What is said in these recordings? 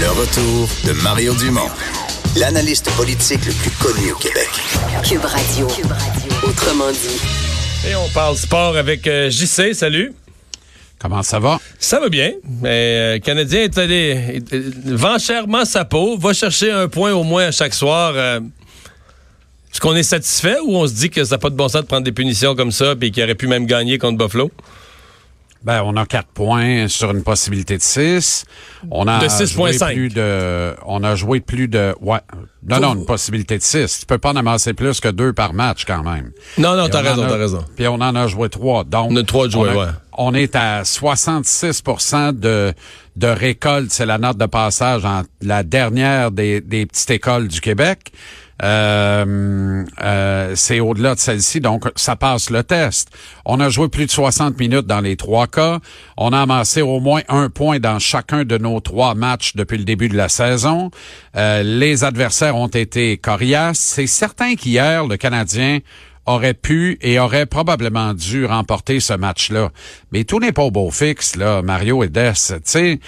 Le retour de Mario Dumont, l'analyste politique le plus connu au Québec. Cube Radio. Autrement dit. Et on parle sport avec euh, JC. Salut. Comment ça va? Ça va bien. Mais euh, le Canadien est allé est- est- vend chèrement sa peau, va chercher un point au moins à chaque soir. euh, Est-ce qu'on est satisfait ou on se dit que ça n'a pas de bon sens de prendre des punitions comme ça et qu'il aurait pu même gagner contre Buffalo? Ben, on a quatre points sur une possibilité de 6. On a De joué 6,5. plus de, on a joué plus de, ouais. Non, non, une possibilité de 6. Tu peux pas en amasser plus que deux par match quand même. Non, non, t'as raison, t'as raison. Puis on en a joué trois. Donc, On a trois de joués, on a- ouais. On est à 66 de, de récolte. C'est la note de passage en la dernière des, des petites écoles du Québec. Euh, euh, c'est au-delà de celle-ci, donc ça passe le test. On a joué plus de 60 minutes dans les trois cas. On a amassé au moins un point dans chacun de nos trois matchs depuis le début de la saison. Euh, les adversaires ont été coriaces. C'est certain qu'hier, le Canadien aurait pu et aurait probablement dû remporter ce match-là. Mais tout n'est pas au beau fixe, là, Mario et Des. Tu sais,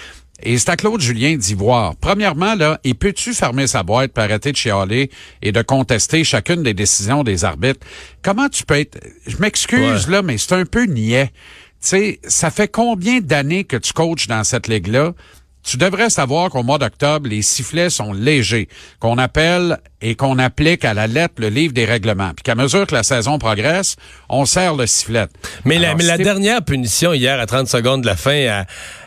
et c'est à Claude Julien d'y voir. Premièrement, là, et peux-tu fermer sa boîte pour arrêter de chialer et de contester chacune des décisions des arbitres? Comment tu peux être... Je m'excuse, Ouais. là, mais c'est un peu niais. Tu sais, ça fait combien d'années que tu coaches dans cette ligue-là? Tu devrais savoir qu'au mois d'octobre, les sifflets sont légers, qu'on appelle et qu'on applique à la lettre le livre des règlements. Puis qu'à mesure que la saison progresse, on serre le sifflet. Mais, la, mais dernière punition hier à 30 secondes de la fin à,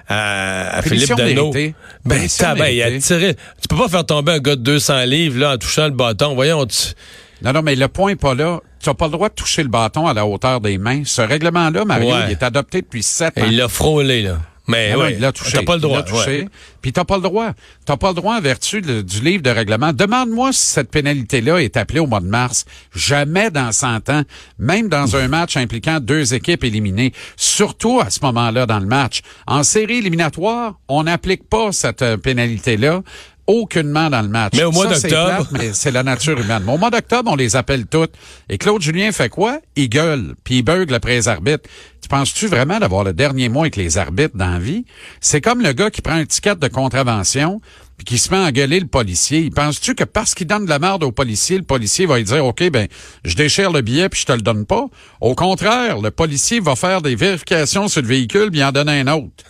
à, à Philippe Dano. méritée. Ben, Punition tabac, il a tiré. Tu peux pas faire tomber un gars de 200 livres là, en touchant le bâton. Voyons, tu- Non, non, mais le point est pas là. Tu n'as pas le droit de toucher le bâton à la hauteur des mains. Ce règlement-là, Mario, Ouais. il est adopté depuis sept Et ans. il l'a frôlé, là. Mais Ah non, ouais, il l'a touché. T'as pas le droit. Touché. ouais. Puis t'as pas le droit. T'as pas le droit en vertu du livre de règlement. Demande-moi si cette pénalité-là est appelée au mois de mars. Jamais dans 100 ans. Même dans un match impliquant deux équipes éliminées. Surtout à ce moment-là dans le match. En série éliminatoire, on n'applique pas cette euh, pénalité-là. Aucunement dans le match. Mais au mois d'octobre- mais c'est la nature humaine. Mais au mois d'octobre, on les appelle toutes. Et Claude Julien fait quoi? Il gueule, puis il beugle après les arbitres. Tu penses-tu vraiment d'avoir le dernier mot avec les arbitres dans la vie? C'est comme le gars qui prend un ticket de contravention puis qui se met à engueuler le policier. Penses-tu que parce qu'il donne de la merde au policier, le policier va lui dire, OK, ben, je déchire le billet puis je te le donne pas? Au contraire, le policier va faire des vérifications sur le véhicule puis en donner un autre.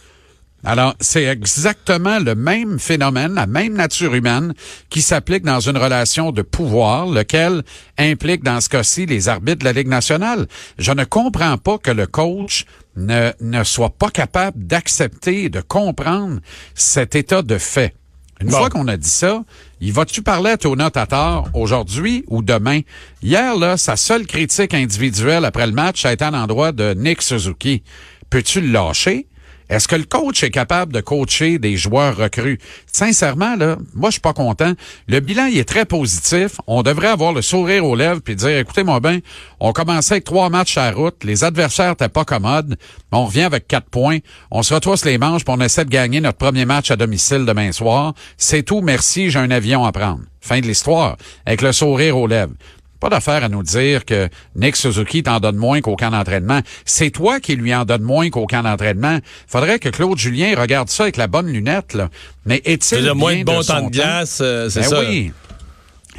Alors, c'est exactement le même phénomène, la même nature humaine qui s'applique dans une relation de pouvoir, lequel implique dans ce cas-ci les arbitres de la Ligue nationale. Je ne comprends pas que le coach ne, ne soit pas capable d'accepter et de comprendre cet état de fait. Une Bon. fois qu'on a dit ça, il va-tu parler à Tona Tatar aujourd'hui ou demain? Hier, là, sa seule critique individuelle après le match, a été à l'endroit de Nick Suzuki. Peux-tu le lâcher? Est-ce que le coach est capable de coacher des joueurs recrues? Sincèrement, là, moi, je suis pas content. Le bilan, il est très positif. On devrait avoir le sourire aux lèvres puis dire, écoutez-moi bien, on commençait avec trois matchs à la route. Les adversaires étaient pas commodes. On revient avec quatre points. On se retrousse les manches puis on essaie de gagner notre premier match à domicile demain soir. C'est tout. Merci. J'ai un avion à prendre. Fin de l'histoire. Avec le sourire aux lèvres. Pas d'affaire à nous dire que Nick Suzuki t'en donne moins qu'au camp d'entraînement. C'est toi qui lui en donne moins qu'au camp d'entraînement. Faudrait que Claude Julien regarde ça avec la bonne lunette, là. Mais est-il C'est-à-dire moins de bon son temps de glace, euh, c'est Ben ça. oui.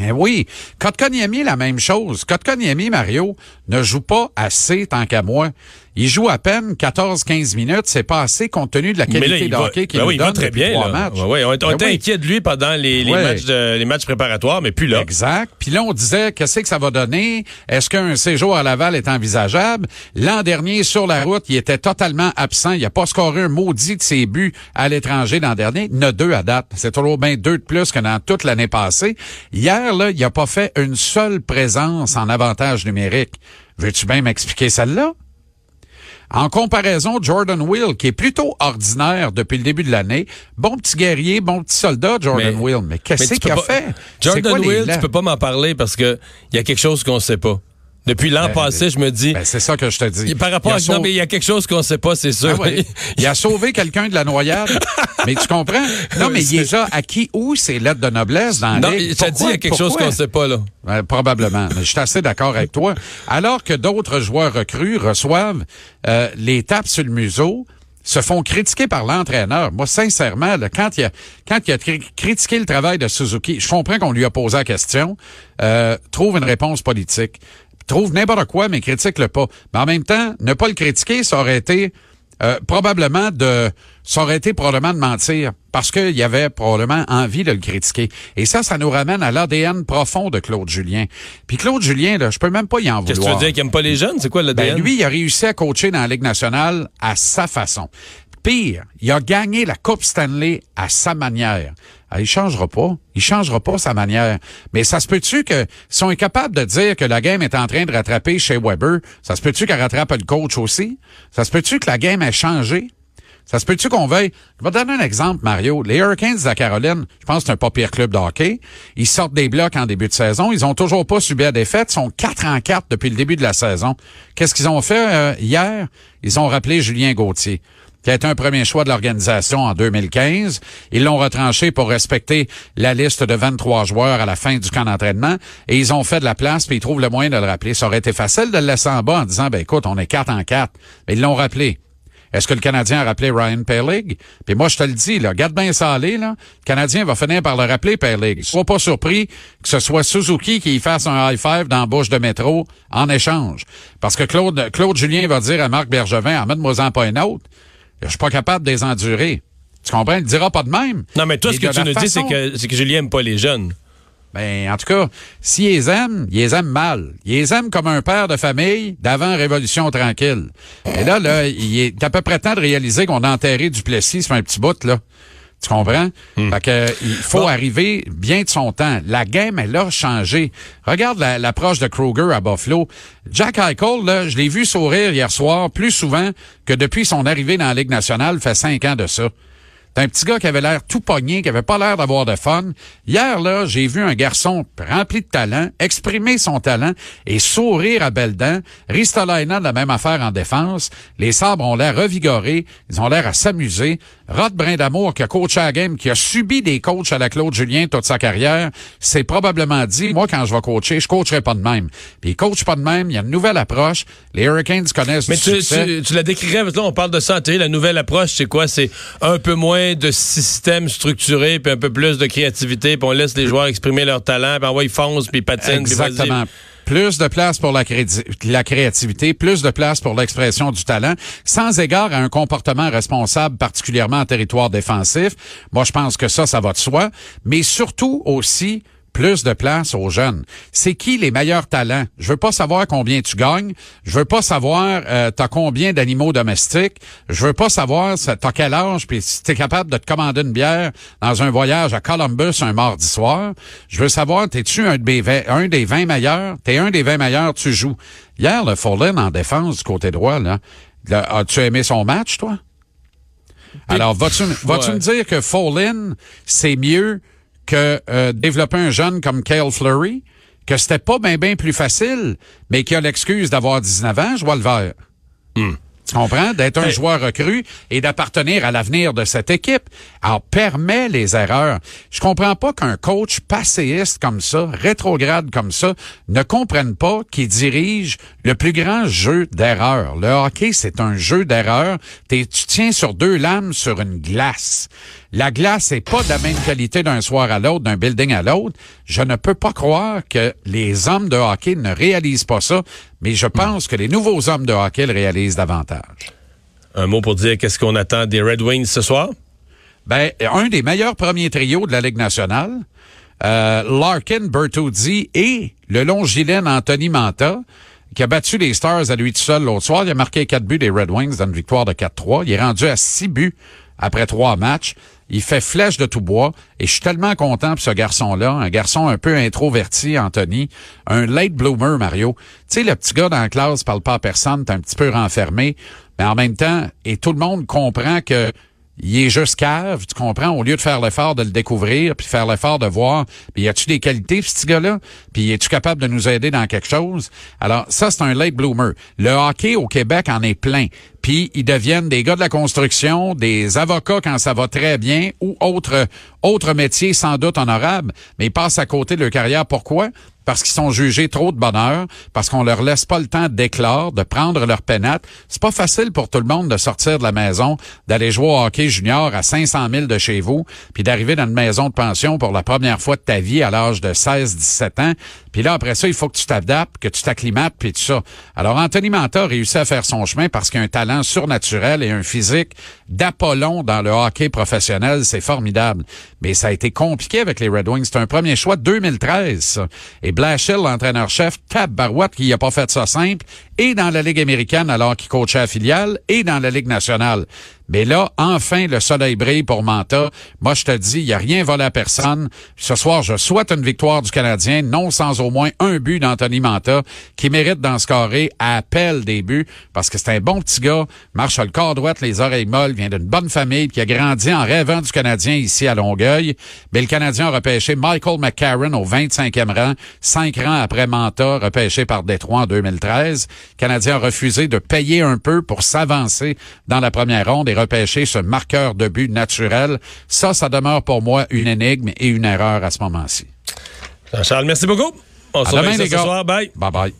Eh oui. Kotkaniemi, la même chose. Kotkaniemi, Mario, ne joue pas assez tant qu'à moi. Il joue à peine 14-15 minutes. C'est pas assez compte tenu de la là, qualité il de hockey qu'il ben oui, donne très bien. trois là. matchs. Ouais, ouais, on, on Ben était oui. inquiet de lui pendant les, les Ouais. matchs de- les matchs préparatoires, mais plus là. Exact. Puis là, on disait, qu'est-ce que ça va donner? Est-ce qu'un séjour à Laval est envisageable? L'an dernier, sur la route, il était totalement absent. Il n'a pas scoré un maudit de ses buts à l'étranger l'an dernier. Il en a deux à date. C'est toujours bien deux de plus que dans toute l'année passée. Hier, là, il n'a pas fait une seule présence en avantage numérique. Veux-tu bien m'expliquer celle-là? En comparaison, Jordan Will, qui est plutôt ordinaire depuis le début de l'année, bon petit guerrier, bon petit soldat, Jordan Mais- Will. Mais qu'est-ce qu'il a pas- fait? Jordan quoi Will, tu peux pas m'en parler parce que il y a quelque chose qu'on sait pas. Depuis l'an Ben, passé, je me dis, Ben, c'est ça que je te dis. par rapport Il à... Non, sauvé- mais il y a quelque chose qu'on sait pas, c'est sûr. Ah ouais. Il a sauvé quelqu'un de la noyade. mais tu comprends? Non, mais il les a acquis où ces lettres de noblesse dans non, je te dis, il y a quelque chose qu'on sait pas, là. Ouais, probablement. Mais je suis assez d'accord avec toi. Alors que d'autres joueurs recrues reçoivent euh, les tapes sur le museau, se font critiquer par l'entraîneur. Moi, sincèrement, là, quand il a quand il a cri- critiqué le travail de Suzuki, je comprends qu'on lui a posé la question. euh, trouve une réponse politique. Trouve n'importe quoi, mais critique-le pas. Mais en même temps, ne pas le critiquer, ça aurait été euh, probablement de ça aurait été probablement de mentir parce qu'il y avait probablement envie de le critiquer. Et ça, ça nous ramène à l'ADN profond de Claude Julien. Puis Claude Julien, là, je peux même pas y en Qu'est-ce que tu vouloir. veux dire qu'il aime pas les jeunes? C'est quoi le Ben, lui, il a réussi à coacher dans la Ligue nationale à sa façon. Pire, il a gagné la Coupe Stanley à sa manière. Ah, il changera pas. Il changera pas sa manière. Mais ça se peut-tu que, si on est capable de dire que la game est en train de rattraper chez Weber, ça se peut-tu qu'elle rattrape le coach aussi? Ça se peut-tu que la game ait changé? Ça se peut-tu qu'on veuille... Je vais te donner un exemple, Mario. Les Hurricanes de la Caroline, je pense que c'est un pas pire club de hockey. Ils sortent des blocs en début de saison. Ils ont toujours pas subi la défaite. Ils sont 4 en 4 depuis le début de la saison. Qu'est-ce qu'ils ont fait euh, hier? Ils ont rappelé Julien Gauthier qui a été un premier choix de l'organisation en 2015. Ils l'ont retranché pour respecter la liste de 23 joueurs à la fin du camp d'entraînement et ils ont fait de la place puis ils trouvent le moyen de le rappeler. Ça aurait été facile de le laisser en bas en disant, ben écoute, on est 4 en 4. Mais ils l'ont rappelé. Est-ce que le Canadien a rappelé Ryan Pellig? Puis moi, je te le dis, là, garde bien ça aller. Le Canadien va finir par le rappeler, Pellig. Sois pas surpris que ce soit Suzuki qui fasse un high five dans la bouche de métro en échange. Parce que Claude, Claude Julien va dire à Marc Bergevin, amène-moi-en pas une autre. Je suis pas capable de les endurer. Tu comprends? Il dira pas de même. Non, mais toi, Mais ce que tu nous dis, c'est que, c'est que Julien aime pas les jeunes. Ben, en tout cas, s'ils les aiment, ils les aiment mal. Ils les aiment comme un père de famille d'avant Révolution tranquille. Et là, là, il est à peu près temps de réaliser qu'on a enterré Duplessis sur un petit bout, là. Tu comprends? Fait que, euh, il faut Bon. arriver bien de son temps. La game, elle a changé. Regarde la- l'approche de Kruger à Buffalo. Jack Eichel, là, je l'ai vu sourire hier soir plus souvent que depuis son arrivée dans la Ligue nationale, fait cinq ans de ça. C'est un petit gars qui avait l'air tout pogné, qui avait pas l'air d'avoir de fun. Hier, là, j'ai vu un garçon rempli de talent, exprimer son talent et sourire à belles dents. Ristolainen, la même affaire en défense. Les sabres ont l'air revigorés. Ils ont l'air à s'amuser. Rod Brindamour, qui a coaché à la game, qui a subi des coachs à la Claude Julien toute sa carrière, s'est probablement dit, moi, quand je vais coacher, je coacherai pas de même. Puis il coach pas de même. Il y a une nouvelle approche. Les Hurricanes connaissent Mais du tu, succès. tu, tu la décrirais, parce que là, on parle de télé, la nouvelle approche, c'est quoi? C'est un peu moins de système structuré, puis un peu plus de créativité, puis on laisse les joueurs exprimer leur talent, puis envoie, ils foncent, puis ils patinent. Exactement. Plus de place pour la, crédi- la créativité, plus de place pour l'expression du talent, sans égard à un comportement responsable, particulièrement en territoire défensif. Moi, je pense que ça, ça va de soi. Mais surtout aussi, plus de place aux jeunes. C'est qui les meilleurs talents? Je veux pas savoir combien tu gagnes. Je veux pas savoir euh, t'as combien d'animaux domestiques. Je veux pas savoir t'as quel âge puis si t'es capable de te commander une bière dans un voyage à Columbus un mardi soir. Je veux savoir t'es-tu un, des vingt- un des 20 meilleurs? T'es un des 20 meilleurs, tu joues. Hier, le Fullen en défense du côté droit, là, as-tu aimé son match, toi? Alors, vas-tu vas-tu Ouais. me dire que Fallin, c'est mieux que euh, développer un jeune comme Cale Fleury, que c'était pas bien bien plus facile, mais qui a l'excuse d'avoir 19 ans, je vois le vert. Tu comprends? D'être un Hey. joueur recru et d'appartenir à l'avenir de cette équipe. Alors, permet les erreurs. Je comprends pas qu'un coach passéiste comme ça, rétrograde comme ça, ne comprenne pas qu'il dirige le plus grand jeu d'erreurs. Le hockey, c'est un jeu d'erreurs. Tu tiens sur deux lames sur une glace. La glace n'est pas de la même qualité d'un soir à l'autre, d'un building à l'autre. Je ne peux pas croire que les hommes de hockey ne réalisent pas ça, mais je pense que les nouveaux hommes de hockey le réalisent davantage. Un mot pour dire qu'est-ce qu'on attend des Red Wings ce soir? Ben, un des meilleurs premiers trios de la Ligue nationale, euh, Larkin, Bertuzzi et le longilène Anthony Manta, qui a battu les Stars à lui tout seul l'autre soir. Il a marqué quatre buts des Red Wings dans une victoire de 4-3. Il est rendu à six buts après trois matchs. Il fait flèche de tout bois et je suis tellement content pour ce garçon-là, un garçon un peu introverti, Anthony, un late bloomer, Mario. Tu sais, le petit gars dans la classe parle pas à personne, t'es un petit peu renfermé. Mais en même temps, et tout le monde comprend que il est juste cave, tu comprends, au lieu de faire l'effort de le découvrir, puis faire l'effort de voir, puis y a-tu des qualités, ce gars-là? Puis es-tu capable de nous aider dans quelque chose? Alors, ça, c'est un late bloomer. Le hockey au Québec en est plein. Puis ils deviennent des gars de la construction, des avocats quand ça va très bien, ou autre, autre métier sans doute honorable, mais ils passent à côté de leur carrière. Pourquoi? Parce qu'ils sont jugés trop de bonheur, parce qu'on leur laisse pas le temps d'éclore, de prendre leur pénate. C'est pas facile pour tout le monde de sortir de la maison, d'aller jouer au hockey junior à 500 000 de chez vous, puis d'arriver dans une maison de pension pour la première fois de ta vie à l'âge de 16-17 ans. Puis là, après ça, il faut que tu t'adaptes, que tu t'acclimates, puis tout ça. Alors, Anthony Manta a réussi à faire son chemin parce qu'il a un talent surnaturel et un physique d'Apollon dans le hockey professionnel. C'est formidable. Mais ça a été compliqué avec les Red Wings. C'est un premier choix de 2013. Ça. Et Blashill, l'entraîneur-chef, Barouette, qui n'a pas fait ça simple, et dans la Ligue américaine alors qu'il coachait la filiale, et dans la Ligue nationale. Mais là, enfin, le soleil brille pour Manta. Moi, je te dis, il n'y a rien volé à personne. Ce soir, je souhaite une victoire du Canadien, non sans au moins un but d'Anthony Manta, qui mérite d'en scorer à appel des buts, parce que c'est un bon petit gars, marche le corps droit, les oreilles molles, vient d'une bonne famille, qui a grandi en rêvant du Canadien ici à Longueuil. Mais le Canadien a repêché Michael McCarron au 25e rang, cinq rangs après Manta, repêché par Détroit en 2013. Canadien a refusé de payer un peu pour s'avancer dans la première ronde et repêcher ce marqueur de but naturel. Ça, ça demeure pour moi une énigme et une erreur à ce moment-ci. Jean-Charles, merci beaucoup. On se retrouve ce soir. Bye. Bye bye.